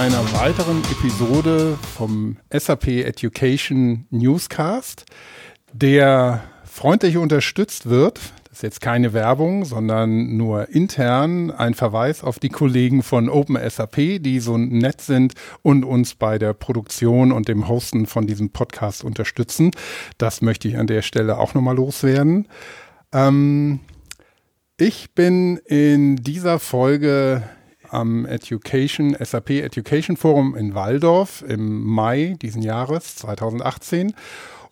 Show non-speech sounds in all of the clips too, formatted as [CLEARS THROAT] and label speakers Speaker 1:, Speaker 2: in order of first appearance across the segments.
Speaker 1: einer weiteren Episode vom SAP Education Newscast, der freundlich unterstützt wird. Das ist jetzt keine Werbung, sondern nur intern ein Verweis auf die Kollegen von OpenSAP, die so nett sind und uns bei der Produktion und dem Hosten von diesem Podcast unterstützen. Das möchte ich an der Stelle auch nochmal loswerden. Ähm, ich bin in dieser Folge am Education, SAP Education Forum in Waldorf im Mai diesen Jahres 2018.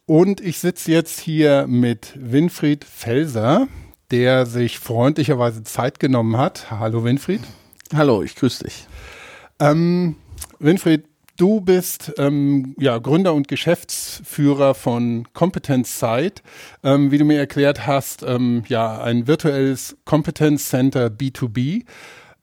Speaker 1: Und ich sitze jetzt hier mit Winfried Felser, der sich freundlicherweise Zeit genommen hat. Hallo Winfried.
Speaker 2: Hallo, ich grüße dich.
Speaker 1: Ähm, Winfried, du bist ähm, ja, Gründer und Geschäftsführer von Competence Site. Ähm, wie du mir erklärt hast, ähm, ja, ein virtuelles Competence Center B2B.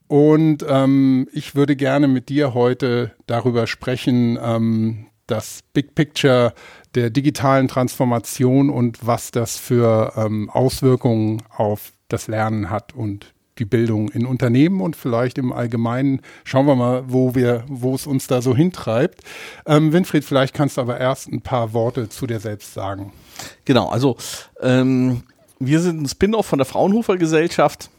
Speaker 1: Und ähm, ich würde gerne mit dir heute darüber sprechen, ähm, das Big Picture der digitalen Transformation und was das für ähm, Auswirkungen auf das Lernen hat und die Bildung in Unternehmen und vielleicht im Allgemeinen. Schauen wir mal, wo wir, wo es uns da so hintreibt. Ähm, Winfried, vielleicht kannst du aber erst ein paar Worte zu dir selbst sagen.
Speaker 2: Genau, also ähm, wir sind ein Spin-off von der Fraunhofer Gesellschaft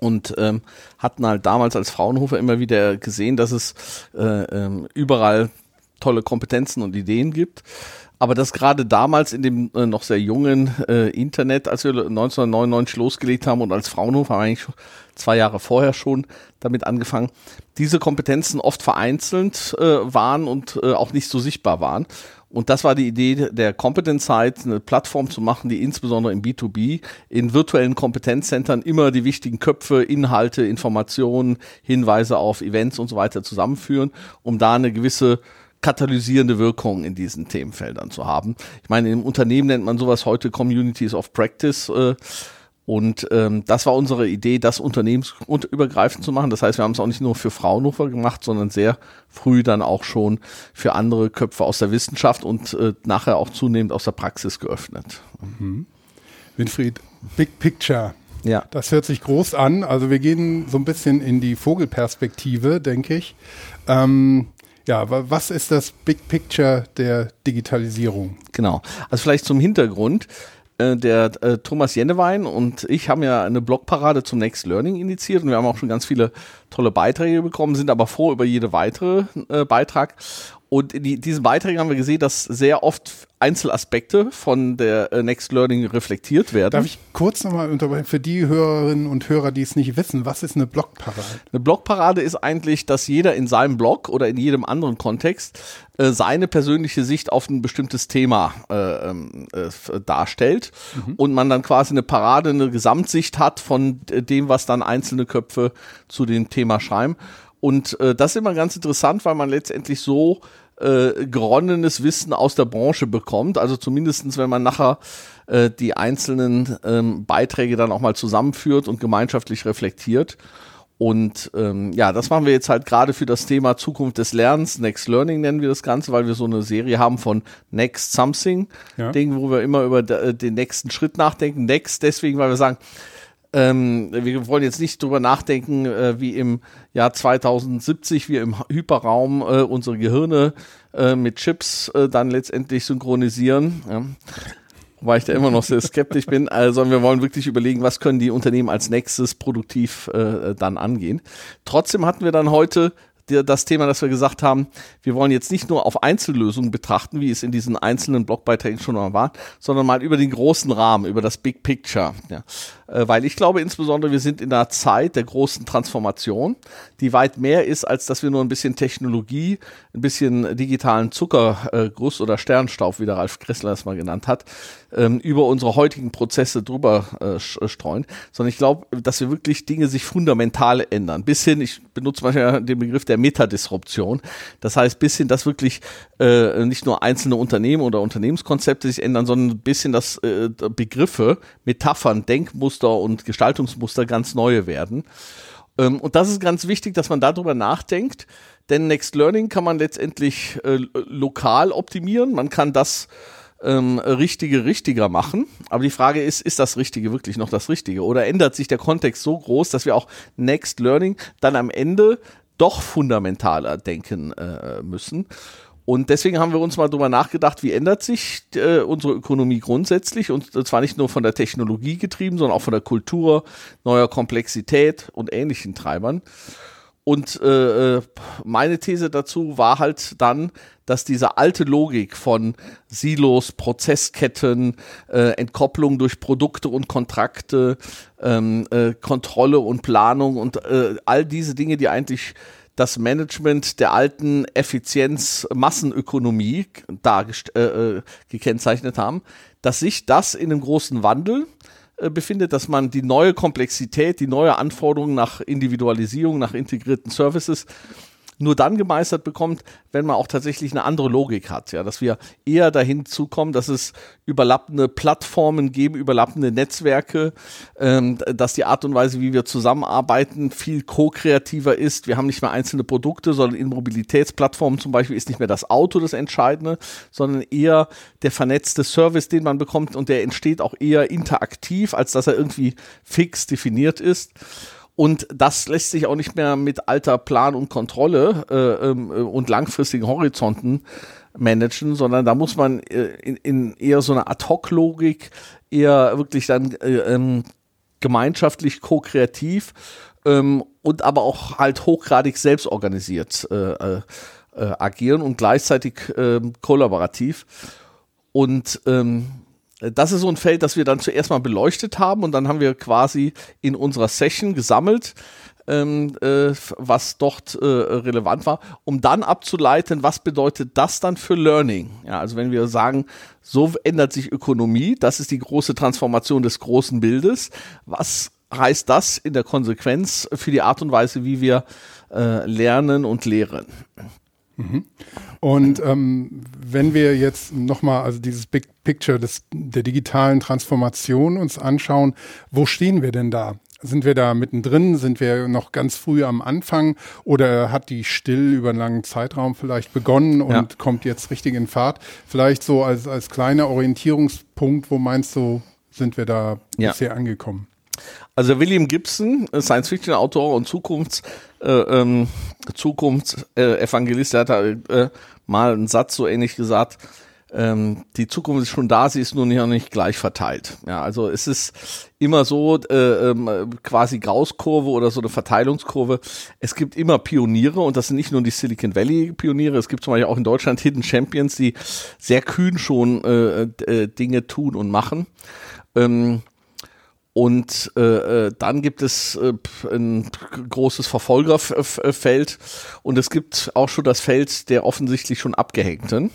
Speaker 2: und ähm, hatten halt damals als Fraunhofer immer wieder gesehen, dass es äh, ähm, überall tolle Kompetenzen und Ideen gibt. Aber dass gerade damals in dem äh, noch sehr jungen äh, Internet, als wir 1999 losgelegt haben und als Fraunhofer haben wir eigentlich zwei Jahre vorher schon damit angefangen, diese Kompetenzen oft vereinzelt äh, waren und äh, auch nicht so sichtbar waren. Und das war die Idee der Competence Site, eine Plattform zu machen, die insbesondere im B2B in virtuellen Kompetenzzentren immer die wichtigen Köpfe, Inhalte, Informationen, Hinweise auf Events und so weiter zusammenführen, um da eine gewisse katalysierende Wirkung in diesen Themenfeldern zu haben. Ich meine, im Unternehmen nennt man sowas heute Communities of Practice. Äh, und ähm, das war unsere Idee, das unternehmensübergreifend zu machen. Das heißt, wir haben es auch nicht nur für Fraunhofer gemacht, sondern sehr früh dann auch schon für andere Köpfe aus der Wissenschaft und äh, nachher auch zunehmend aus der Praxis geöffnet.
Speaker 1: Mhm. Winfried, Big Picture. Ja. Das hört sich groß an. Also wir gehen so ein bisschen in die Vogelperspektive, denke ich. Ähm, ja, was ist das Big Picture der Digitalisierung?
Speaker 2: Genau. Also vielleicht zum Hintergrund. Äh, der äh, Thomas Jennewein und ich haben ja eine Blogparade zum Next Learning initiiert und wir haben auch schon ganz viele tolle Beiträge bekommen, sind aber froh über jede weitere äh, Beitrag. Und in die, diesen Beiträgen haben wir gesehen, dass sehr oft Einzelaspekte von der äh, Next Learning reflektiert werden.
Speaker 1: Darf ich kurz nochmal unterbrechen, für die Hörerinnen und Hörer, die es nicht wissen, was ist eine Blogparade?
Speaker 2: Eine Blogparade ist eigentlich, dass jeder in seinem Blog oder in jedem anderen Kontext äh, seine persönliche Sicht auf ein bestimmtes Thema äh, ähm, äh, darstellt mhm. und man dann quasi eine Parade, eine Gesamtsicht hat von dem, was dann einzelne Köpfe zu dem Thema schreiben. Und äh, das ist immer ganz interessant, weil man letztendlich so äh, geronnenes Wissen aus der Branche bekommt. Also zumindestens, wenn man nachher äh, die einzelnen ähm, Beiträge dann auch mal zusammenführt und gemeinschaftlich reflektiert. Und ähm, ja, das machen wir jetzt halt gerade für das Thema Zukunft des Lernens. Next Learning nennen wir das Ganze, weil wir so eine Serie haben von Next Something, ja. Ding, wo wir immer über den nächsten Schritt nachdenken. Next deswegen, weil wir sagen, ähm, wir wollen jetzt nicht drüber nachdenken, äh, wie im Jahr 2070 wir im Hyperraum äh, unsere Gehirne äh, mit Chips äh, dann letztendlich synchronisieren. Ja. Wobei ich da immer noch sehr skeptisch bin. Also wir wollen wirklich überlegen, was können die Unternehmen als nächstes produktiv äh, dann angehen. Trotzdem hatten wir dann heute das Thema, das wir gesagt haben, wir wollen jetzt nicht nur auf Einzellösungen betrachten, wie es in diesen einzelnen Blogbeiträgen schon mal war, sondern mal über den großen Rahmen, über das Big Picture. Ja. Äh, weil ich glaube insbesondere, wir sind in einer Zeit der großen Transformation, die weit mehr ist, als dass wir nur ein bisschen Technologie, ein bisschen digitalen Zuckerguss oder Sternstaub, wie der Ralf Kressler es mal genannt hat, ähm, über unsere heutigen Prozesse drüber äh, äh, streuen, sondern ich glaube, dass wir wirklich Dinge sich fundamental ändern. Bis hin, ich benutze manchmal den Begriff der Metadisruption. Das heißt, bis hin, dass wirklich äh, nicht nur einzelne Unternehmen oder Unternehmenskonzepte sich ändern, sondern ein bisschen, dass äh, Begriffe, Metaphern, Denkmuster und Gestaltungsmuster ganz neue werden. Ähm, und das ist ganz wichtig, dass man darüber nachdenkt, denn Next Learning kann man letztendlich äh, lokal optimieren. Man kann das ähm, Richtige richtiger machen. Aber die Frage ist, ist das Richtige wirklich noch das Richtige? Oder ändert sich der Kontext so groß, dass wir auch Next Learning dann am Ende doch fundamentaler denken äh, müssen. Und deswegen haben wir uns mal darüber nachgedacht, wie ändert sich äh, unsere Ökonomie grundsätzlich und zwar nicht nur von der Technologie getrieben, sondern auch von der Kultur, neuer Komplexität und ähnlichen Treibern. Und äh, äh, meine These dazu war halt dann, dass diese alte Logik von Silos, Prozessketten, äh, Entkopplung durch Produkte und Kontrakte, ähm, äh, Kontrolle und Planung und äh, all diese Dinge, die eigentlich das Management der alten Effizienz-Massenökonomie äh, äh, gekennzeichnet haben, dass sich das in einem großen Wandel äh, befindet, dass man die neue Komplexität, die neue Anforderungen nach Individualisierung, nach integrierten Services nur dann gemeistert bekommt, wenn man auch tatsächlich eine andere Logik hat. Ja, dass wir eher dahin zukommen, dass es überlappende Plattformen geben, überlappende Netzwerke, ähm, dass die Art und Weise, wie wir zusammenarbeiten, viel ko-kreativer ist. Wir haben nicht mehr einzelne Produkte, sondern in Mobilitätsplattformen zum Beispiel ist nicht mehr das Auto das Entscheidende, sondern eher der vernetzte Service, den man bekommt und der entsteht auch eher interaktiv, als dass er irgendwie fix definiert ist. Und das lässt sich auch nicht mehr mit alter Plan und Kontrolle äh, äh, und langfristigen Horizonten managen, sondern da muss man äh, in, in, eher so eine Ad-Hoc-Logik, eher wirklich dann äh, ähm, gemeinschaftlich ko-kreativ ähm, und aber auch halt hochgradig selbstorganisiert äh, äh agieren und gleichzeitig ähm, kollaborativ. Und ähm, das ist so ein Feld, das wir dann zuerst mal beleuchtet haben und dann haben wir quasi in unserer Session gesammelt, ähm, äh, was dort äh, relevant war, um dann abzuleiten, was bedeutet das dann für Learning? Ja, also wenn wir sagen, so ändert sich Ökonomie, das ist die große Transformation des großen Bildes, was heißt das in der Konsequenz für die Art und Weise, wie wir äh, lernen und lehren?
Speaker 1: Mhm. Und ähm, wenn wir jetzt nochmal, also dieses Big Picture des, der digitalen Transformation uns anschauen, wo stehen wir denn da? Sind wir da mittendrin? Sind wir noch ganz früh am Anfang? Oder hat die still über einen langen Zeitraum vielleicht begonnen und ja. kommt jetzt richtig in Fahrt? Vielleicht so als, als kleiner Orientierungspunkt, wo meinst du, sind wir da ja. bisher angekommen?
Speaker 2: Also William Gibson, Science-Fiction-Autor und Zukunfts, äh, ähm, Zukunftsevangelist, äh, hat äh, mal einen Satz so ähnlich gesagt, ähm, die Zukunft ist schon da, sie ist nur nicht, nicht gleich verteilt. Ja, also es ist immer so äh, ähm, quasi Gaußkurve oder so eine Verteilungskurve. Es gibt immer Pioniere und das sind nicht nur die Silicon Valley Pioniere, es gibt zum Beispiel auch in Deutschland Hidden Champions, die sehr kühn schon äh, äh, Dinge tun und machen. Ähm, und äh, äh, dann gibt es äh, ein großes Verfolgerfeld und es gibt auch schon das Feld der offensichtlich schon Abgehängten.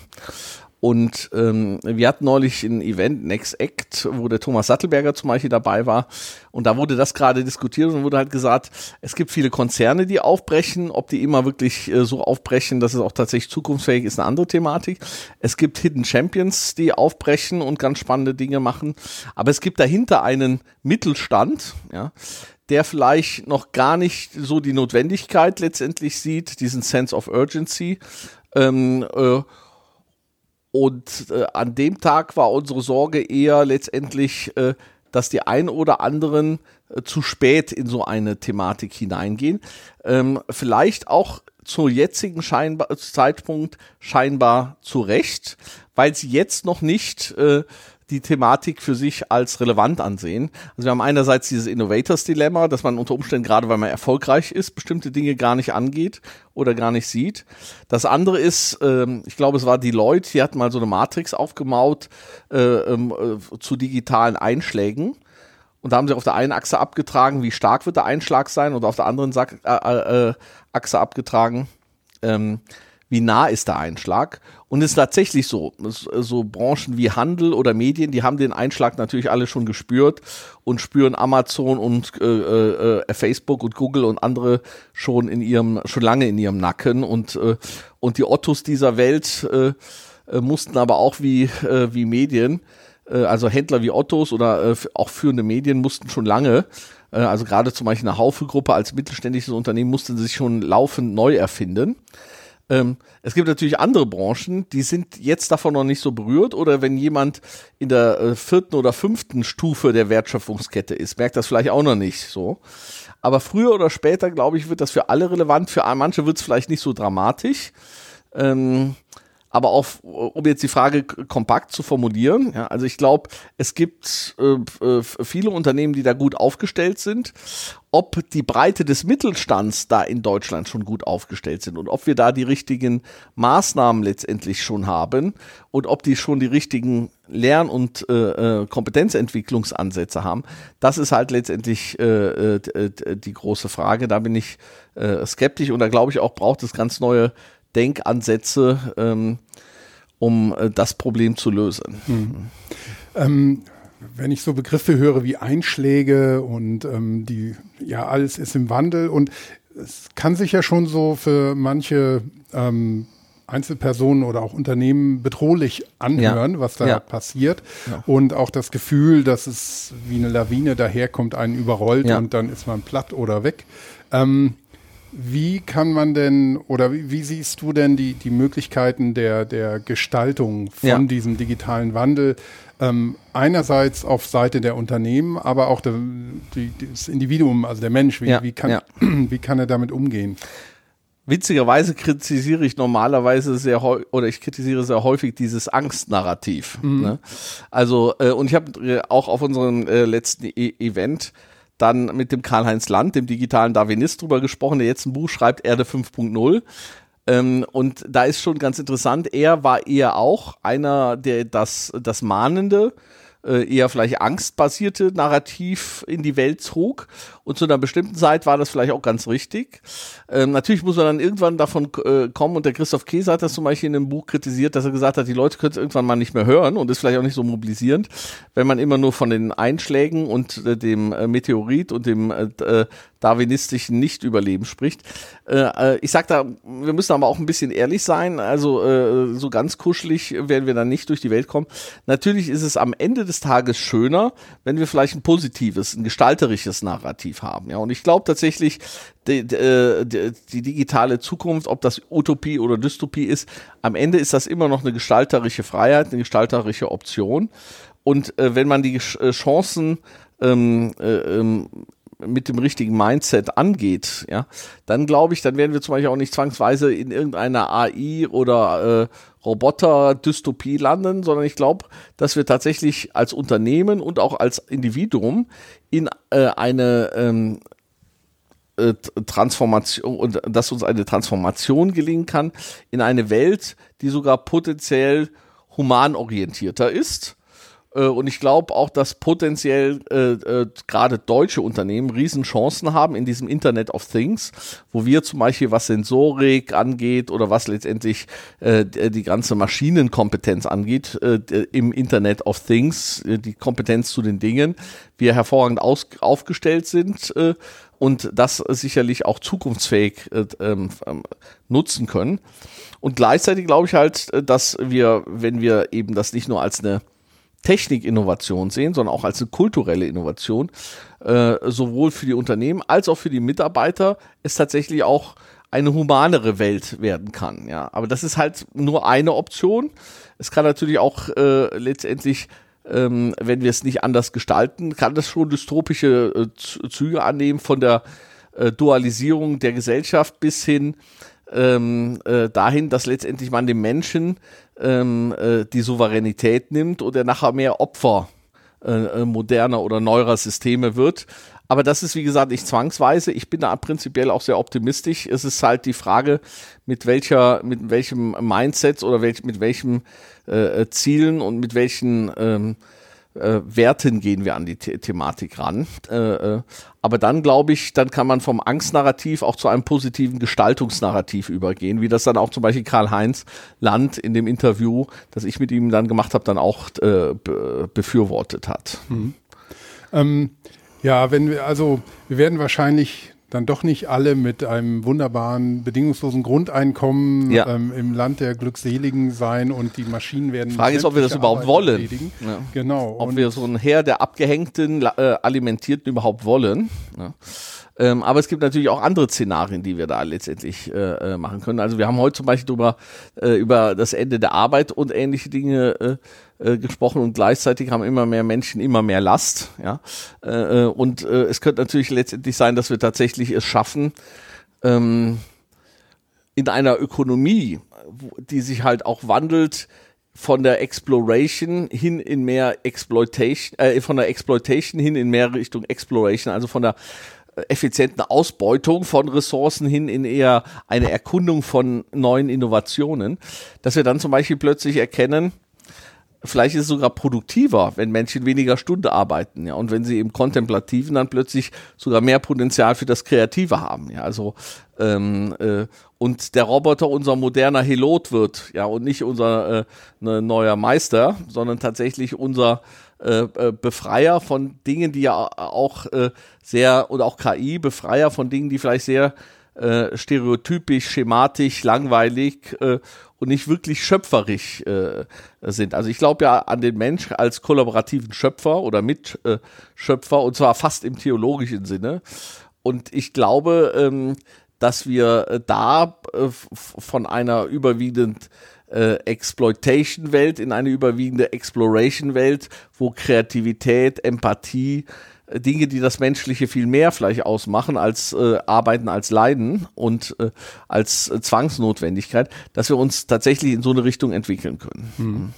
Speaker 2: Und ähm, wir hatten neulich ein Event, Next Act, wo der Thomas Sattelberger zum Beispiel dabei war. Und da wurde das gerade diskutiert und wurde halt gesagt, es gibt viele Konzerne, die aufbrechen. Ob die immer wirklich äh, so aufbrechen, dass es auch tatsächlich zukunftsfähig ist, eine andere Thematik. Es gibt Hidden Champions, die aufbrechen und ganz spannende Dinge machen. Aber es gibt dahinter einen Mittelstand, ja, der vielleicht noch gar nicht so die Notwendigkeit letztendlich sieht, diesen Sense of Urgency. Ähm, äh, und äh, an dem Tag war unsere Sorge eher letztendlich, äh, dass die ein oder anderen äh, zu spät in so eine Thematik hineingehen. Ähm, vielleicht auch zur jetzigen scheinbar, Zeitpunkt scheinbar zu Recht, weil sie jetzt noch nicht äh, die Thematik für sich als relevant ansehen. Also wir haben einerseits dieses Innovators-Dilemma, dass man unter Umständen gerade, weil man erfolgreich ist, bestimmte Dinge gar nicht angeht oder gar nicht sieht. Das andere ist, ähm, ich glaube, es war Deloitte, die hat mal so eine Matrix aufgemaut äh, ähm, äh, zu digitalen Einschlägen. Und da haben sie auf der einen Achse abgetragen, wie stark wird der Einschlag sein, und auf der anderen Sa äh, äh, Achse abgetragen, ähm, wie nah ist der Einschlag. Und es ist tatsächlich so, so Branchen wie Handel oder Medien, die haben den Einschlag natürlich alle schon gespürt und spüren Amazon und äh, äh, äh, Facebook und Google und andere schon in ihrem, schon lange in ihrem Nacken und, äh, und die Ottos dieser Welt äh, äh mussten aber auch wie, äh, wie Medien, äh, also Händler wie Ottos oder äh, auch führende Medien mussten schon lange äh, also gerade zum Beispiel eine Haufe-Gruppe als mittelständisches Unternehmen mussten sich schon laufend neu erfinden. Ähm, es gibt natürlich andere Branchen, die sind jetzt davon noch nicht so berührt oder wenn jemand in der äh, vierten oder fünften Stufe der Wertschöpfungskette ist, merkt das vielleicht auch noch nicht so. Aber früher oder später, glaube ich, wird das für alle relevant. Für manche wird es vielleicht nicht so dramatisch. Ähm, aber auch, um jetzt die Frage kompakt zu formulieren, ja, also ich glaube, es gibt äh, äh, viele Unternehmen, die da gut aufgestellt sind. Ob die Breite des Mittelstands da in Deutschland schon gut aufgestellt sind und ob wir da die richtigen Maßnahmen letztendlich schon haben und ob die schon die richtigen Lern- und äh, äh Kompetenzentwicklungsansätze haben, das ist halt letztendlich äh, äh, die große Frage. Da bin ich skeptisch und da glaube ich auch, braucht es ganz neue Denkansätze, ähm, um äh, das Problem zu lösen.
Speaker 1: Mhm. Ähm, wenn ich so Begriffe höre wie Einschläge und ähm, die, ja, alles ist im Wandel und es kann sich ja schon so für manche ähm, Einzelpersonen oder auch Unternehmen bedrohlich anhören, ja. was da ja. passiert. Ja. Und auch das Gefühl, dass es wie eine Lawine daherkommt, einen überrollt und dann ist man platt oder weg. Ähm, wie kann man denn oder wie, wie, siehst du denn die, die Möglichkeiten der, der Gestaltung von ja. diesem digitalen Wandel? Ähm, einerseits auf Seite der Unternehmen, aber auch der, die, das Individuum, also der Mensch, wie, ja. wie, kann, ja. [CLEARS THROAT] wie kann er damit umgehen?
Speaker 2: Witzigerweise kritisiere ich normalerweise sehr häufig oder ich kritisiere sehr häufig dieses Angstnarrativ. Mhm. Ne? Also, äh, und ich habe äh, auch auf unserem äh, letzten e Event dann mit dem Karl-Heinz Land, dem digitalen Darwinist, drüber gesprochen, der jetzt ein Buch schreibt, Erde 5.0. Ähm, und da ist schon ganz interessant, er war eher auch einer, der das, das Mahnende eher vielleicht angstbasierte Narrativ in die Welt zog. Und zu einer bestimmten Zeit war das vielleicht auch ganz richtig. Ähm, natürlich muss man dann irgendwann davon äh, kommen, und der Christoph Käse hat das zum Beispiel in einem Buch kritisiert, dass er gesagt hat, die Leute können es irgendwann mal nicht mehr hören und ist vielleicht auch nicht so mobilisierend, wenn man immer nur von den Einschlägen und äh, dem äh, Meteorit und dem äh, äh, darwinistischen Nichtüberleben spricht. Äh, ich sag da, wir müssen aber auch ein bisschen ehrlich sein, also äh, so ganz kuschelig werden wir dann nicht durch die Welt kommen. Natürlich ist es am Ende des Tages schöner, wenn wir vielleicht ein positives, ein gestalterisches Narrativ haben. Ja, und ich glaube tatsächlich, die, die, die, digitale Zukunft, ob das Utopie oder Dystopie ist, am Ende ist das immer noch eine gestalterische Freiheit, eine gestalterische Option. Und äh, wenn man die äh, Chancen ähm, äh, ähm, mit dem richtigen Mindset angeht, ja, dann glaube ich, dann werden wir zum Beispiel auch nicht zwangsweise in irgendeiner AI oder äh, Roboter-Dystopie landen, sondern ich glaube, dass wir tatsächlich als Unternehmen und auch als Individuum in äh, eine ähm, äh, Transformation und dass uns eine Transformation gelingen kann in eine Welt, die sogar potenziell humanorientierter ist und ich glaube auch, dass potenziell äh, äh, gerade deutsche Unternehmen Riesenchancen haben in diesem Internet of Things, wo wir zum Beispiel was Sensorik angeht oder was letztendlich äh, die ganze Maschinenkompetenz angeht äh, im Internet of Things, äh, die Kompetenz zu den Dingen, wir hervorragend aus, aufgestellt sind äh, und das sicherlich auch zukunftsfähig äh, ähm, ähm, nutzen können. Und gleichzeitig glaube ich halt, äh, dass wir, wenn wir eben das nicht nur als eine Technikinnovation sehen, sondern auch als eine kulturelle Innovation, äh, sowohl für die Unternehmen als auch für die Mitarbeiter, es tatsächlich auch eine humanere Welt werden kann. Ja, aber das ist halt nur eine Option. Es kann natürlich auch äh, letztendlich, ähm, wenn wir es nicht anders gestalten, kann das schon dystopische äh, Züge annehmen von der äh, Dualisierung der Gesellschaft bis hin ähm, äh, dahin, dass letztendlich man dem Menschen ähm, äh, die Souveränität nimmt und er nachher mehr Opfer äh, äh, moderner oder neuer Systeme wird. Aber das ist, wie gesagt, nicht zwangsweise. Ich bin da prinzipiell auch sehr optimistisch. Es ist halt die Frage, mit welcher, mit welchem Mindset oder welch, mit welchen äh, Zielen und mit welchen ähm, äh, Werten gehen wir an die The Thematik ran. Äh, äh, aber dann glaube ich, dann kann man vom Angstnarrativ auch zu einem positiven Gestaltungsnarrativ übergehen, wie das dann auch zum Beispiel Karl-Heinz Land in dem Interview, das ich mit ihm dann gemacht habe, dann auch äh, be befürwortet hat. Mhm.
Speaker 1: Ähm, ja, wenn wir, also wir werden wahrscheinlich dann doch nicht alle mit einem wunderbaren, bedingungslosen Grundeinkommen ja. ähm, im Land der Glückseligen sein und die Maschinen werden.
Speaker 2: Frage ist, ob wir das überhaupt wollen.
Speaker 1: Ja. Genau.
Speaker 2: Ob und wir so ein Heer der Abgehängten, äh, Alimentierten überhaupt wollen. Ja. Ähm, aber es gibt natürlich auch andere Szenarien, die wir da letztendlich äh, äh machen können. Also wir haben heute zum Beispiel drüber, äh, über das Ende der Arbeit und ähnliche Dinge äh, gesprochen und gleichzeitig haben immer mehr Menschen immer mehr Last. Ja? Äh, äh, und äh, es könnte natürlich letztendlich sein, dass wir tatsächlich es schaffen, ähm, in einer Ökonomie, die sich halt auch wandelt, von der Exploration hin in mehr Exploitation, äh, von der Exploitation hin in mehr Richtung Exploration, also von der äh, effizienten Ausbeutung von Ressourcen hin in eher eine Erkundung von neuen Innovationen, dass wir dann zum Beispiel plötzlich erkennen, vielleicht ist es sogar produktiver, wenn Menschen weniger Stunden arbeiten, ja, und wenn sie im Kontemplativen dann plötzlich sogar mehr Potenzial für das Kreative haben, ja, also ähm, äh, und der Roboter unser moderner Helot wird, ja, und nicht unser äh, ne, neuer Meister, sondern tatsächlich unser äh, äh Befreier von Dingen, die ja auch äh, sehr, oder auch KI, Befreier von Dingen, die vielleicht sehr äh, stereotypisch, schematisch, langweilig äh, und nicht wirklich schöpferisch äh, sind. Also ich glaube ja an den Mensch als kollaborativen Schöpfer oder Mitschöpfer und zwar fast im theologischen Sinne. Und ich glaube, ähm, dass wir äh, da äh, von einer überwiegend äh, Exploitation-Welt in eine überwiegende Exploration-Welt, wo Kreativität, Empathie, Dinge, die das Menschliche viel mehr vielleicht ausmachen als äh, Arbeiten als Leiden und äh, als Zwangsnotwendigkeit, dass wir uns tatsächlich in so eine Richtung entwickeln können. Hm.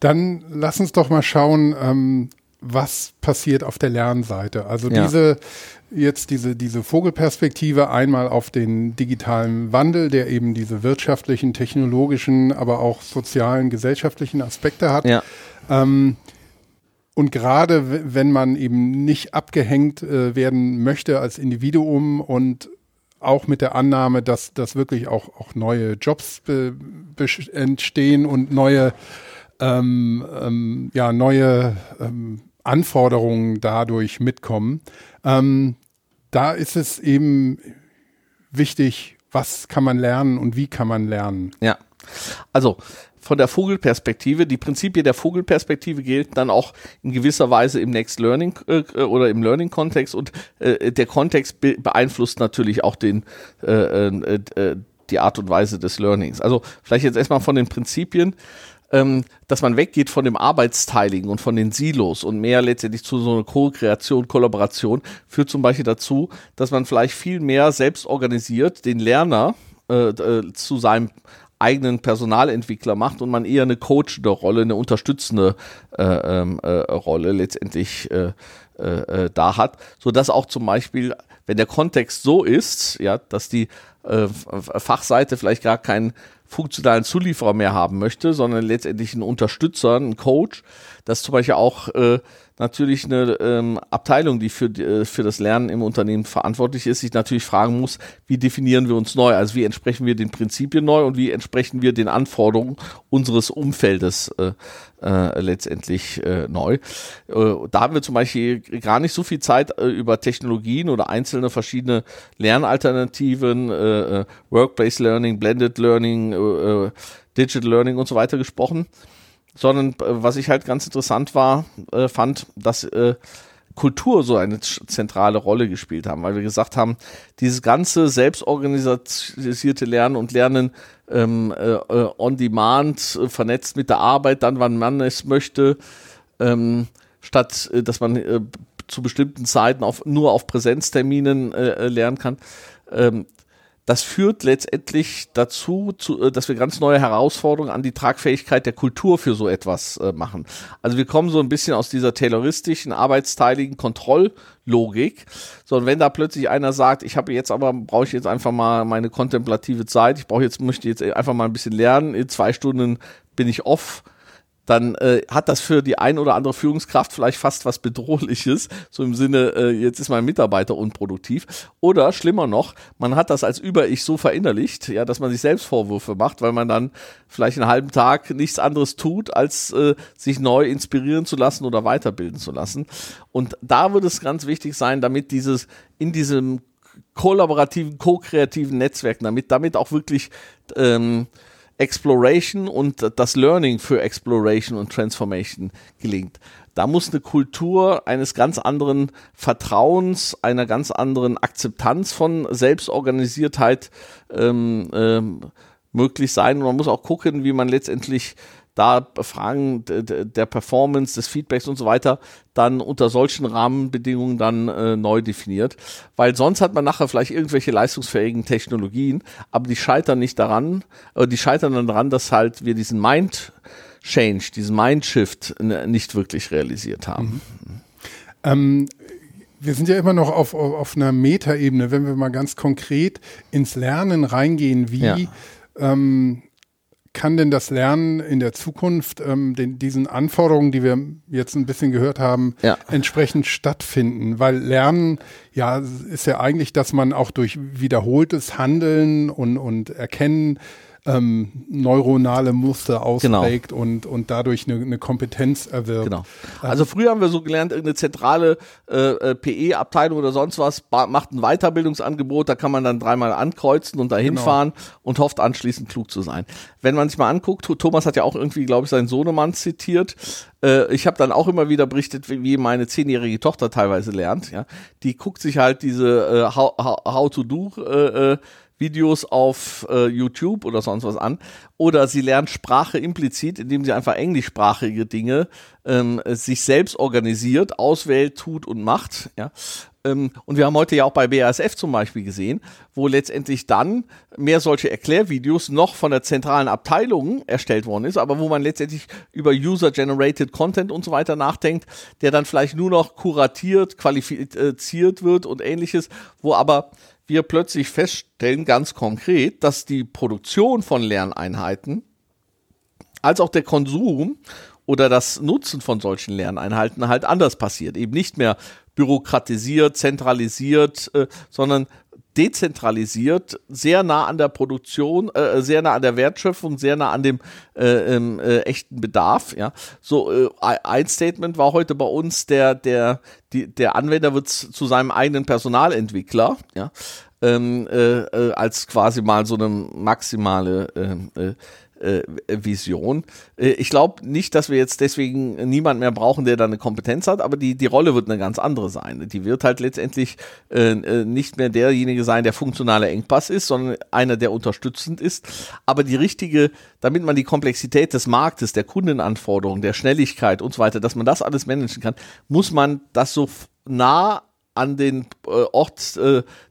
Speaker 1: Dann lass uns doch mal schauen, ähm, was passiert auf der Lernseite. Also ja. diese jetzt diese, diese Vogelperspektive einmal auf den digitalen Wandel, der eben diese wirtschaftlichen, technologischen, aber auch sozialen, gesellschaftlichen Aspekte hat. Ja. Ähm, und gerade wenn man eben nicht abgehängt äh, werden möchte als Individuum und auch mit der Annahme, dass, dass wirklich auch, auch neue Jobs be entstehen und neue, ähm, ähm, ja, neue ähm, Anforderungen dadurch mitkommen. Ähm, da ist es eben wichtig, was kann man lernen und wie kann man lernen.
Speaker 2: Ja. Also von der Vogelperspektive. Die Prinzipien der Vogelperspektive gelten dann auch in gewisser Weise im Next Learning äh, oder im Learning-Kontext und äh, der Kontext be beeinflusst natürlich auch den, äh, äh, äh, die Art und Weise des Learnings. Also vielleicht jetzt erstmal von den Prinzipien. Ähm, dass man weggeht von dem Arbeitsteiligen und von den Silos und mehr letztendlich zu so einer Co-Kreation, Kollaboration, führt zum Beispiel dazu, dass man vielleicht viel mehr selbst organisiert, den Lerner äh, äh, zu seinem eigenen Personalentwickler macht und man eher eine coachende Rolle, eine unterstützende äh, ähm, äh, Rolle letztendlich äh, äh, äh, da hat, so dass auch zum Beispiel, wenn der Kontext so ist, ja, dass die äh, Fachseite vielleicht gar keinen funktionalen Zulieferer mehr haben möchte, sondern letztendlich einen Unterstützer, einen Coach, dass zum Beispiel auch äh, natürlich eine ähm, Abteilung, die für, äh, für das Lernen im Unternehmen verantwortlich ist, sich natürlich fragen muss, wie definieren wir uns neu? Also wie entsprechen wir den Prinzipien neu und wie entsprechen wir den Anforderungen unseres Umfeldes äh, äh, letztendlich äh, neu? Äh, da haben wir zum Beispiel gar nicht so viel Zeit äh, über Technologien oder einzelne verschiedene Lernalternativen, äh, äh Workplace Learning, Blended Learning, äh, äh, Digital Learning und so weiter gesprochen sondern äh, was ich halt ganz interessant war, äh, fand, dass äh, Kultur so eine zentrale Rolle gespielt haben, weil wir gesagt haben, dieses ganze selbstorganisierte Lernen und Lernen ähm, äh, on demand, vernetzt mit der Arbeit, dann wann man es möchte, ähm, statt dass man zu bestimmten Zeiten auf, nur auf Präsenzterminen lernen kann. Ähm, das führt letztendlich dazu, zu, äh, dass wir ganz neue Herausforderungen an die Tragfähigkeit der Kultur für so etwas äh, machen. Also wir kommen so ein bisschen aus dieser tayloristischen, arbeitsteiligen Kontrolllogik, sondern wenn da plötzlich einer sagt, ich habe jetzt aber, brauche ich jetzt einfach mal meine kontemplative Zeit, ich brauche jetzt, möchte jetzt einfach mal ein bisschen lernen, in zwei Stunden bin ich off, dann äh, hat das für die ein oder andere Führungskraft vielleicht fast was Bedrohliches, so im Sinne, äh, jetzt ist mein Mitarbeiter unproduktiv. Oder schlimmer noch, man hat das als Über-Ich so verinnerlicht, ja, dass man sich selbst Vorwürfe macht, weil man dann vielleicht einen halben Tag nichts anderes tut, als äh, sich neu inspirieren zu lassen oder weiterbilden zu lassen. Und da wird es ganz wichtig sein, damit dieses in diesem kollaborativen, ko-kreativen Netzwerk, damit damit auch wirklich ähm, Exploration und das Learning für Exploration und Transformation gelingt. da muss eine Kultur eines ganz anderen Vertrauens, einer ganz anderen Akzeptanz von Selbstorganisiertheit ähm, ähm, möglich sein. Und man muss auch gucken, wie man letztendlich da Fragen der Performance, des Feedbacks und so weiter dann unter solchen Rahmenbedingungen dann äh, neu definiert. Weil sonst hat man nachher vielleicht irgendwelche leistungsfähigen Technologien, aber die scheitern nicht daran, äh, die scheitern dann daran, dass halt wir diesen Mind Change, diesen Mind Shift nicht wirklich realisiert haben. Mhm.
Speaker 1: Ähm, wir sind ja immer noch auf, auf einer Metaebene, wenn wir mal ganz konkret ins Lernen reingehen, wie ja. ähm, kann denn das Lernen in der Zukunft ähm, den, diesen Anforderungen, die wir jetzt ein bisschen gehört haben, ja. entsprechend stattfinden? Weil Lernen ja ist ja eigentlich, dass man auch durch wiederholtes Handeln und, und Erkennen ähm, neuronale Muster ausprägt genau. und, und dadurch eine, eine Kompetenz erwirbt. Genau.
Speaker 2: Also früher haben wir so gelernt, irgendeine zentrale äh, äh PE-Abteilung oder sonst was macht ein Weiterbildungsangebot, da kann man dann dreimal ankreuzen und dahin genau. fahren und hofft anschließend klug zu sein. Wenn man sich mal anguckt, Thomas hat ja auch irgendwie, glaube ich, seinen Sohnemann zitiert, äh, ich habe dann auch immer wieder berichtet, wie meine zehnjährige Tochter teilweise lernt. Ja, die guckt sich halt diese äh, how, how, how to do äh, äh Videos auf äh, YouTube oder sonst was an. Oder sie lernt Sprache implizit, indem sie einfach englischsprachige Dinge ähm, sich selbst organisiert, auswählt, tut und macht. Ja. Ähm, und wir haben heute ja auch bei BASF zum Beispiel gesehen, wo letztendlich dann mehr solche Erklärvideos noch von der zentralen Abteilung erstellt worden ist, aber wo man letztendlich über User-Generated Content und so weiter nachdenkt, der dann vielleicht nur noch kuratiert, qualifiziert wird und ähnliches, wo aber wir plötzlich feststellen, ganz konkret, dass die Produktion von Lerneinheiten als auch der Konsum oder das Nutzen von solchen Lerneinheiten halt anders passiert. Eben nicht mehr bürokratisiert, zentralisiert, äh, sondern dezentralisiert, sehr nah an der Produktion, äh, sehr nah an der Wertschöpfung, sehr nah an dem äh, ähm, äh, echten Bedarf. Ja, so äh, ein Statement war heute bei uns der der die, der Anwender wird zu seinem eigenen Personalentwickler. Ja, ähm, äh, äh, als quasi mal so eine maximale äh, Vision. Äh, ich glaube nicht, dass wir jetzt deswegen niemand mehr brauchen, der da eine Kompetenz hat, aber die, die Rolle wird eine ganz andere sein. Die wird halt letztendlich äh, nicht mehr derjenige sein, der funktionaler Engpass ist, sondern einer, der unterstützend ist. Aber die richtige, damit man die Komplexität des Marktes, der Kundenanforderungen, der Schnelligkeit und so weiter, dass man das alles managen kann, muss man das so nah an den äh, Ort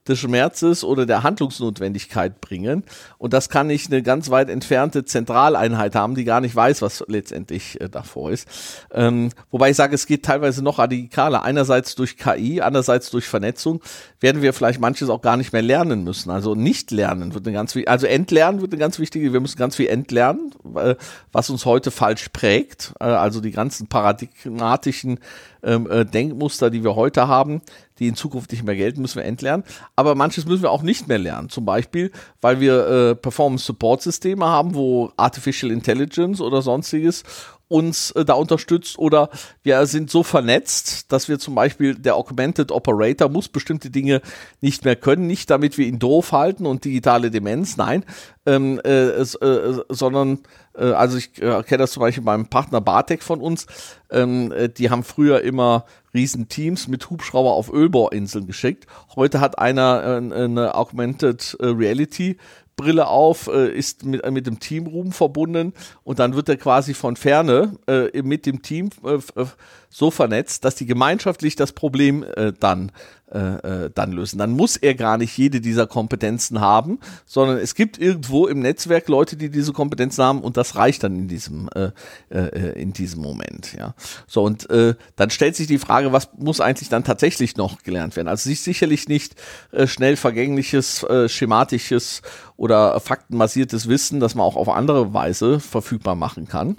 Speaker 2: des Schmerzes oder der Handlungsnotwendigkeit bringen. Und das kann nicht eine ganz weit entfernte Zentraleinheit haben, die gar nicht weiß, was letztendlich äh, davor ist. Ähm, wobei ich sage, es geht teilweise noch radikaler. Einerseits durch KI, andererseits durch Vernetzung werden wir vielleicht manches auch gar nicht mehr lernen müssen. Also nicht lernen wird eine ganz also entlernen wird eine ganz wichtige. Wir müssen ganz viel entlernen, äh, was uns heute falsch prägt. Äh, also die ganzen paradigmatischen ähm, äh, Denkmuster, die wir heute haben, die in Zukunft nicht mehr gelten, müssen wir entlernen. Aber manches müssen wir auch nicht mehr lernen. Zum Beispiel, weil wir äh, Performance-Support-Systeme haben, wo Artificial Intelligence oder sonstiges uns äh, da unterstützt oder wir sind so vernetzt, dass wir zum Beispiel der Augmented Operator muss bestimmte Dinge nicht mehr können, nicht damit wir ihn doof halten und digitale Demenz, nein, ähm, äh, äh, sondern äh, also ich äh, kenne das zum Beispiel beim Partner Bartek von uns, ähm, äh, die haben früher immer Riesenteams mit Hubschrauber auf Ölbohrinseln geschickt. Heute hat einer eine Augmented Reality Brille auf, äh, ist mit, mit dem Teamroom verbunden und dann wird er quasi von ferne äh, mit dem Team äh, äh so vernetzt, dass die gemeinschaftlich das Problem äh, dann äh, äh, dann lösen. Dann muss er gar nicht jede dieser Kompetenzen haben, sondern es gibt irgendwo im Netzwerk Leute, die diese Kompetenzen haben und das reicht dann in diesem äh, äh, in diesem Moment. Ja, so und äh, dann stellt sich die Frage, was muss eigentlich dann tatsächlich noch gelernt werden? Also sich sicherlich nicht äh, schnell vergängliches, äh, schematisches oder faktenbasiertes Wissen, das man auch auf andere Weise verfügbar machen kann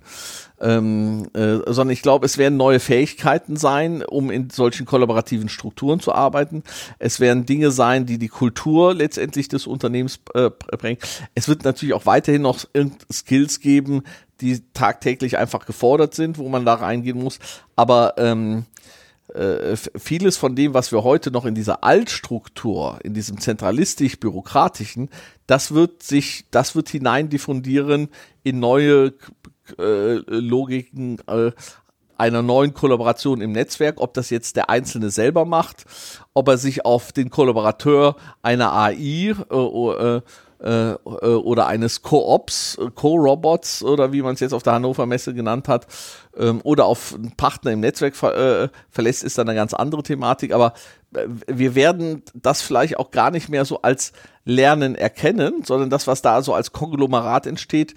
Speaker 2: ähm, äh, sondern ich glaube, es werden neue Fähigkeiten sein, um in solchen kollaborativen Strukturen zu arbeiten. Es werden Dinge sein, die die Kultur letztendlich des Unternehmens äh, bringen. Es wird natürlich auch weiterhin noch Skills geben, die tagtäglich einfach gefordert sind, wo man da reingehen muss. Aber ähm, äh, vieles von dem, was wir heute noch in dieser Altstruktur, in diesem zentralistisch-bürokratischen, das wird sich, das wird hinein diffundieren in neue äh, Logiken, äh, einer neuen Kollaboration im Netzwerk, ob das jetzt der Einzelne selber macht, ob er sich auf den Kollaborateur einer AI äh, äh, äh, oder eines Co-ops, Co-Robots oder wie man es jetzt auf der Hannover Messe genannt hat, ähm, oder auf einen Partner im Netzwerk ver äh, verlässt, ist dann eine ganz andere Thematik. Aber äh, wir werden das vielleicht auch gar nicht mehr so als Lernen erkennen, sondern das, was da so als Konglomerat entsteht,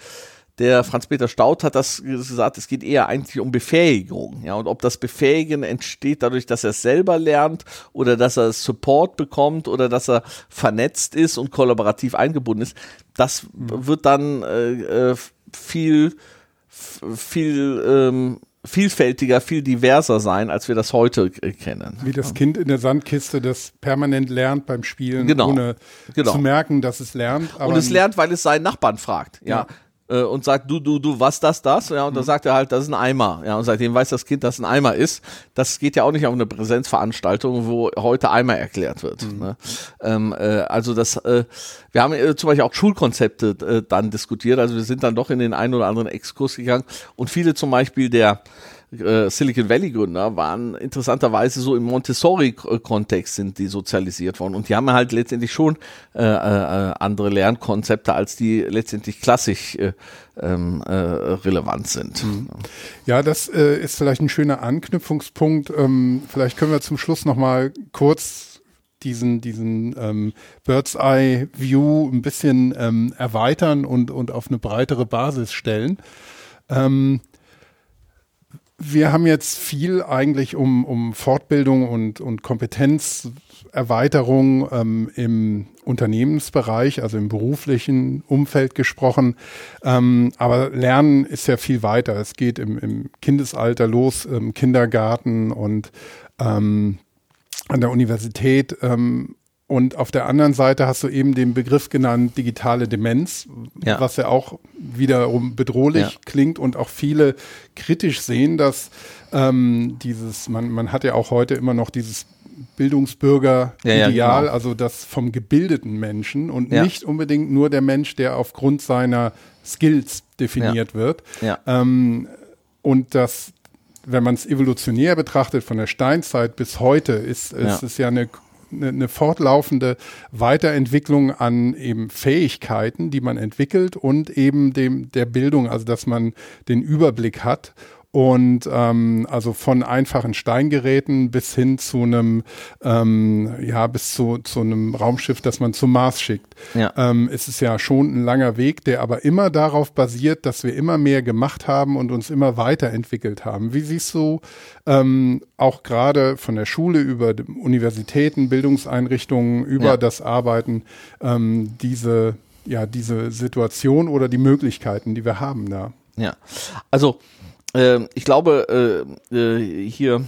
Speaker 2: der Franz-Peter Staud hat das gesagt, es geht eher eigentlich um Befähigung. Ja, und ob das Befähigen entsteht dadurch, dass er es selber lernt oder dass er Support bekommt oder dass er vernetzt ist und kollaborativ eingebunden ist, das mhm. wird dann äh, äh viel, viel ähm, vielfältiger, viel diverser sein, als wir das heute kennen.
Speaker 1: Wie das Kind in der Sandkiste, das permanent lernt beim Spielen, genau. ohne genau. zu merken, dass es lernt.
Speaker 2: und es lernt, weil es seinen Nachbarn fragt. Ja. ja äh, und sagt, du, du, du, was das, das? Ja, und mhm. dann sagt er halt, das ist ein Eimer. Ja, und seitdem weiß das Kind, dass ein Eimer ist. Das geht ja auch nicht auf eine Präsenzveranstaltung, wo heute Eimer erklärt wird. Mhm. Ne? Ähm, äh, also das, äh, wir haben äh, zum Beispiel auch Schulkonzepte äh, dann diskutiert. Also wir sind dann doch in den einen oder anderen Exkurs gegangen und viele zum Beispiel der äh, Silicon Valley Gründer waren interessanterweise so im Montessori-Kontext sind die sozialisiert worden und die haben halt letztendlich schon äh, äh, andere Lernkonzepte, als die letztendlich klassisch äh, ähm, äh, relevant sind. Mhm.
Speaker 1: Ja, das ist vielleicht ein schöner Anknüpfungspunkt. Ähm, vielleicht können wir zum Schluss noch mal kurz diesen, diesen ähm, Bird's Eye View ein bisschen ähm, erweitern und, und auf eine breitere Basis stellen. Ähm, wir haben jetzt viel eigentlich um, um Fortbildung und, und Kompetenzerweiterung ähm, im Unternehmensbereich, also im beruflichen Umfeld gesprochen. Ähm, aber Lernen ist ja viel weiter. Es geht im, im Kindesalter los, im Kindergarten und ähm, an der Universität. Ähm, und auf der anderen Seite hast du eben den Begriff genannt, digitale Demenz, ja. was ja auch wiederum bedrohlich ja. klingt und auch viele kritisch sehen, dass ähm, dieses, man, man hat ja auch heute immer noch dieses Bildungsbürger-Ideal, ja, genau. also das vom gebildeten Menschen und nicht unbedingt nur der Mensch, der aufgrund seiner Skills definiert wird. Ähm, und das, wenn man es evolutionär betrachtet, von der Steinzeit bis heute, ist, ist es ja eine eine, eine fortlaufende Weiterentwicklung an eben Fähigkeiten, die man entwickelt und eben dem der Bildung, also dass man den Überblick hat und ähm, also von einfachen Steingeräten bis hin zu einem, ähm, ja, bis zu, zu einem Raumschiff, das man zum Mars schickt. Ja. Ähm, es ist ja schon ein langer Weg, der aber immer darauf basiert, dass wir immer mehr gemacht haben und uns immer weiterentwickelt haben. Wie siehst du ähm, auch gerade von der Schule über Universitäten, Bildungseinrichtungen, über ja. das Arbeiten ähm, diese, ja, diese Situation oder die Möglichkeiten, die wir haben da?
Speaker 2: Ja, also äh, ich glaube, äh, äh, hier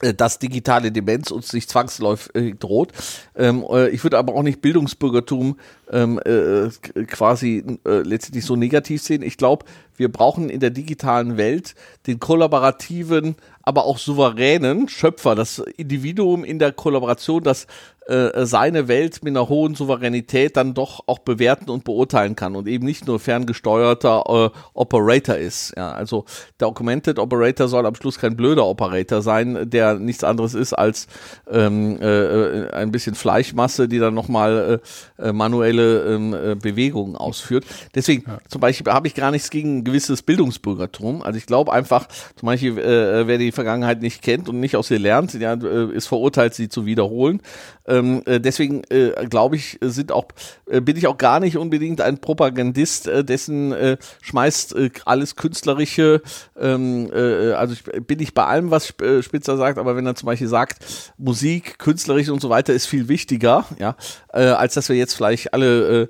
Speaker 2: äh, dass digitale Demenz uns nicht zwangsläufig droht. Ähm, äh, ich würde aber auch nicht Bildungsbürgertum ähm, äh, quasi äh, letztendlich so negativ sehen. Ich glaube, wir brauchen in der digitalen Welt den kollaborativen, aber auch souveränen Schöpfer, das Individuum in der Kollaboration, das äh, seine Welt mit einer hohen Souveränität dann doch auch bewerten und beurteilen kann und eben nicht nur ferngesteuerter äh, Operator ist. Ja, also der Augmented Operator soll am Schluss kein blöder Operator sein, der nichts anderes ist als ähm, äh, ein bisschen Fleischmasse, die dann nochmal äh, manuelle ähm, äh, Bewegungen ausführt. Deswegen ja. zum Beispiel habe ich gar nichts gegen ein gewisses Bildungsbürgertum. Also ich glaube einfach, zum Beispiel, äh, wer die Vergangenheit nicht kennt und nicht aus ihr lernt, ja, äh, ist verurteilt, sie zu wiederholen. Ähm, äh, deswegen äh, glaube ich, sind auch, äh, bin ich auch gar nicht unbedingt ein Propagandist, äh, dessen äh, schmeißt äh, alles Künstlerische, ähm, äh, also ich, bin ich bei allem, was äh, Spitzer sagt, aber wenn er zum Beispiel sagt, Musik, künstlerisch und so weiter ist viel wichtiger, ja, äh, als dass wir jetzt vielleicht alle äh,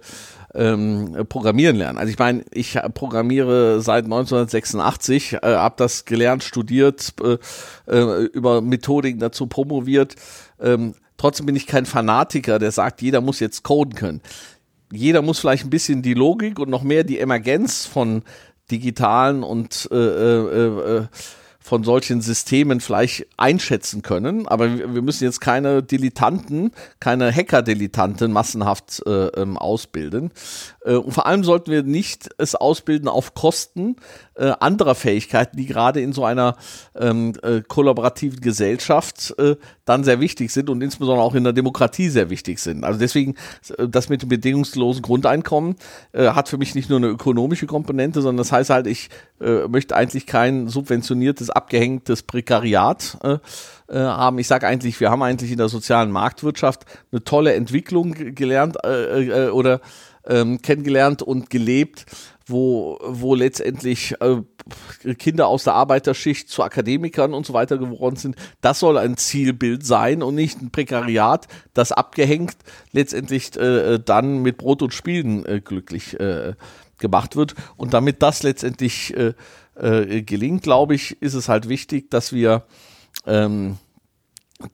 Speaker 2: ähm, programmieren lernen. Also ich meine, ich programmiere seit 1986, äh, habe das gelernt, studiert, äh, äh, über Methodiken dazu promoviert. Ähm, Trotzdem bin ich kein Fanatiker, der sagt, jeder muss jetzt coden können. Jeder muss vielleicht ein bisschen die Logik und noch mehr die Emergenz von digitalen und äh, äh, äh, von solchen Systemen vielleicht einschätzen können. Aber wir müssen jetzt keine Dilettanten, keine Hacker-Dilettanten massenhaft äh, ähm, ausbilden. Äh, und vor allem sollten wir nicht es ausbilden auf Kosten äh, anderer Fähigkeiten, die gerade in so einer ähm, äh, kollaborativen Gesellschaft äh, dann sehr wichtig sind und insbesondere auch in der Demokratie sehr wichtig sind. Also deswegen, äh, das mit dem bedingungslosen Grundeinkommen äh, hat für mich nicht nur eine ökonomische Komponente, sondern das heißt halt, ich möchte eigentlich kein subventioniertes, abgehängtes Prekariat haben. Ich sage eigentlich, wir haben eigentlich in der sozialen Marktwirtschaft eine tolle Entwicklung gelernt oder ähm, kennengelernt und gelebt, wo, wo letztendlich äh, Kinder aus der Arbeiterschicht zu Akademikern und so weiter geworden sind. Das soll ein Zielbild sein und nicht ein Prekariat, das abgehängt letztendlich äh, dann mit Brot und Spielen äh, glücklich äh, gemacht wird. Und damit das letztendlich äh, äh, gelingt, glaube ich, ist es halt wichtig, dass wir ähm,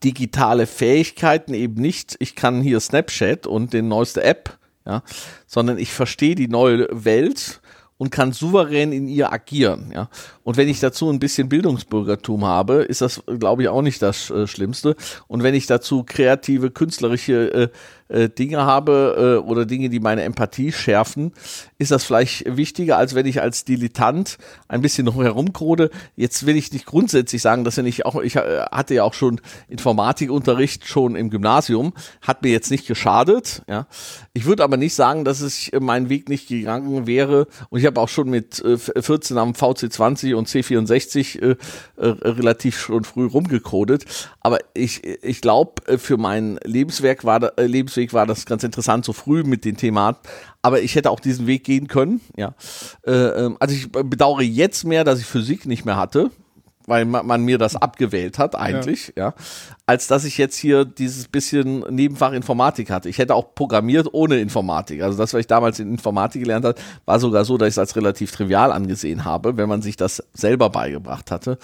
Speaker 2: digitale Fähigkeiten eben nicht, ich kann hier Snapchat und den neueste App, ja, sondern ich verstehe die neue Welt und kann souverän in ihr agieren. Ja. Und wenn ich dazu ein bisschen Bildungsbürgertum habe, ist das, glaube ich, auch nicht das äh, Schlimmste. Und wenn ich dazu kreative, künstlerische äh, äh, Dinge habe äh, oder Dinge, die meine Empathie schärfen, ist das vielleicht wichtiger, als wenn ich als Dilettant ein bisschen herumkrode. Jetzt will ich nicht grundsätzlich sagen, dass er nicht auch, ich äh, hatte ja auch schon Informatikunterricht schon im Gymnasium, hat mir jetzt nicht geschadet. Ja. Ich würde aber nicht sagen, dass es mein Weg nicht gegangen wäre. Und ich habe auch schon mit 14 am VC20 und C64 äh, äh, relativ schon früh rumgecodet. Aber ich, ich glaube, für mein Lebenswerk war da, äh, Lebensweg war das ganz interessant, so früh mit dem Thema. Aber ich hätte auch diesen Weg gehen können. Ja. Äh, ähm, also ich bedauere jetzt mehr, dass ich Physik nicht mehr hatte, weil man, man mir das abgewählt hat eigentlich, ja. ja, als dass ich jetzt hier dieses bisschen Nebenfach Informatik hatte. Ich hätte auch programmiert ohne Informatik. Also das, was ich damals in Informatik gelernt habe, war sogar so, dass ich es als relativ trivial angesehen habe, wenn man sich das selber beigebracht hatte.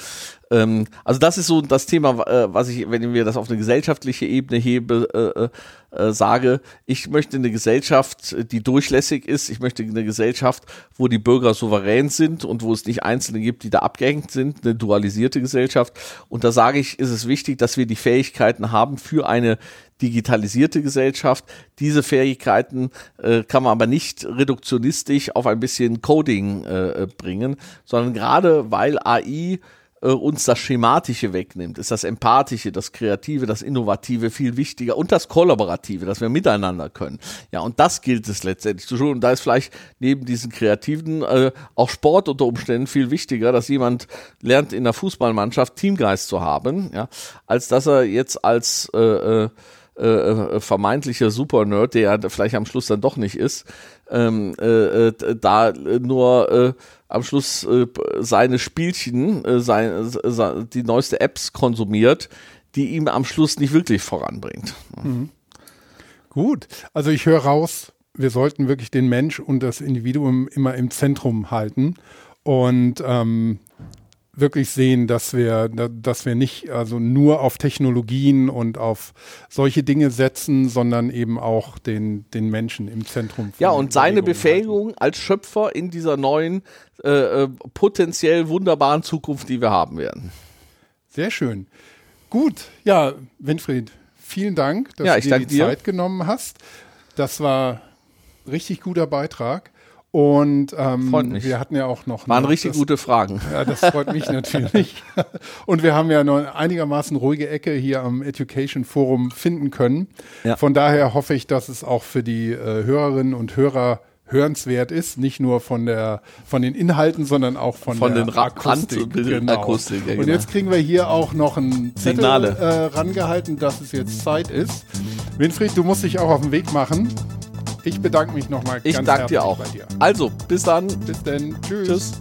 Speaker 2: Ähm, also das ist so das Thema, äh, was ich, wenn wir das auf eine gesellschaftliche Ebene hebe, äh, äh, sage, ich möchte eine Gesellschaft, die durchlässig ist. Ich möchte eine Gesellschaft, wo die Bürger souverän sind und wo es nicht Einzelne gibt, die da abgehängt sind, eine dualisierte Gesellschaft. Und da sage ich, ist es wichtig, dass wir die Fähigkeiten haben für eine digitalisierte Gesellschaft. Diese Fähigkeiten äh, kann man aber nicht reduktionistisch auf ein bisschen Coding äh, bringen, sondern gerade weil AI äh, uns das Schematische wegnimmt, ist das Empathische, das Kreative, das Innovative viel wichtiger und das Kollaborative, dass wir miteinander können. Ja, und das gilt es letztendlich zu tun. Und da ist vielleicht neben diesen Kreativen äh, auch Sport unter Umständen viel wichtiger, dass jemand lernt in der Fußballmannschaft Teamgeist zu haben, ja, als dass er jetzt als äh, äh, äh, vermeintlicher Super-Nerd, der ja vielleicht am Schluss dann doch nicht ist, ähm, äh, äh, da nur äh, am Schluss äh, seine Spielchen, äh, sein, äh, die neueste Apps konsumiert, die ihm am Schluss nicht wirklich voranbringt. Mhm.
Speaker 1: Gut, also ich höre raus, wir sollten wirklich den Mensch und das Individuum immer im Zentrum halten und ähm, wirklich sehen, dass wir, dass wir nicht also nur auf Technologien und auf solche Dinge setzen, sondern eben auch den, den Menschen im Zentrum.
Speaker 2: Ja, und seine Befähigung halten. als Schöpfer in dieser neuen, äh, äh, potenziell wunderbaren Zukunft, die wir haben werden.
Speaker 1: Sehr schön. Gut, ja, Winfried, vielen Dank, dass ja, du dir die dir. Zeit genommen hast. Das war richtig guter Beitrag. Und ähm, wir hatten ja auch noch.
Speaker 2: Waren richtig das, gute Fragen. [LAUGHS]
Speaker 1: Ja, das freut mich natürlich. Und wir haben ja noch eine einigermaßen ruhige Ecke hier am Education Forum finden können. Ja. Von daher hoffe ich, dass es auch für die äh, Hörerinnen und Hörer hörenswert ist, nicht nur von der von den Inhalten, sondern auch von,
Speaker 2: von
Speaker 1: der
Speaker 2: den Akustik. Genau.
Speaker 1: Akustik ja, genau. Und jetzt kriegen wir hier auch noch ein Zettel äh, rangehalten, dass es jetzt Zeit ist. Winfried, du musst dich auch auf den Weg machen. Ich bedanke mich nochmal
Speaker 2: ganz herzlich dir auch. bei dir. Also, bis dann.
Speaker 1: Bis dann. Tschüss. Tschüss.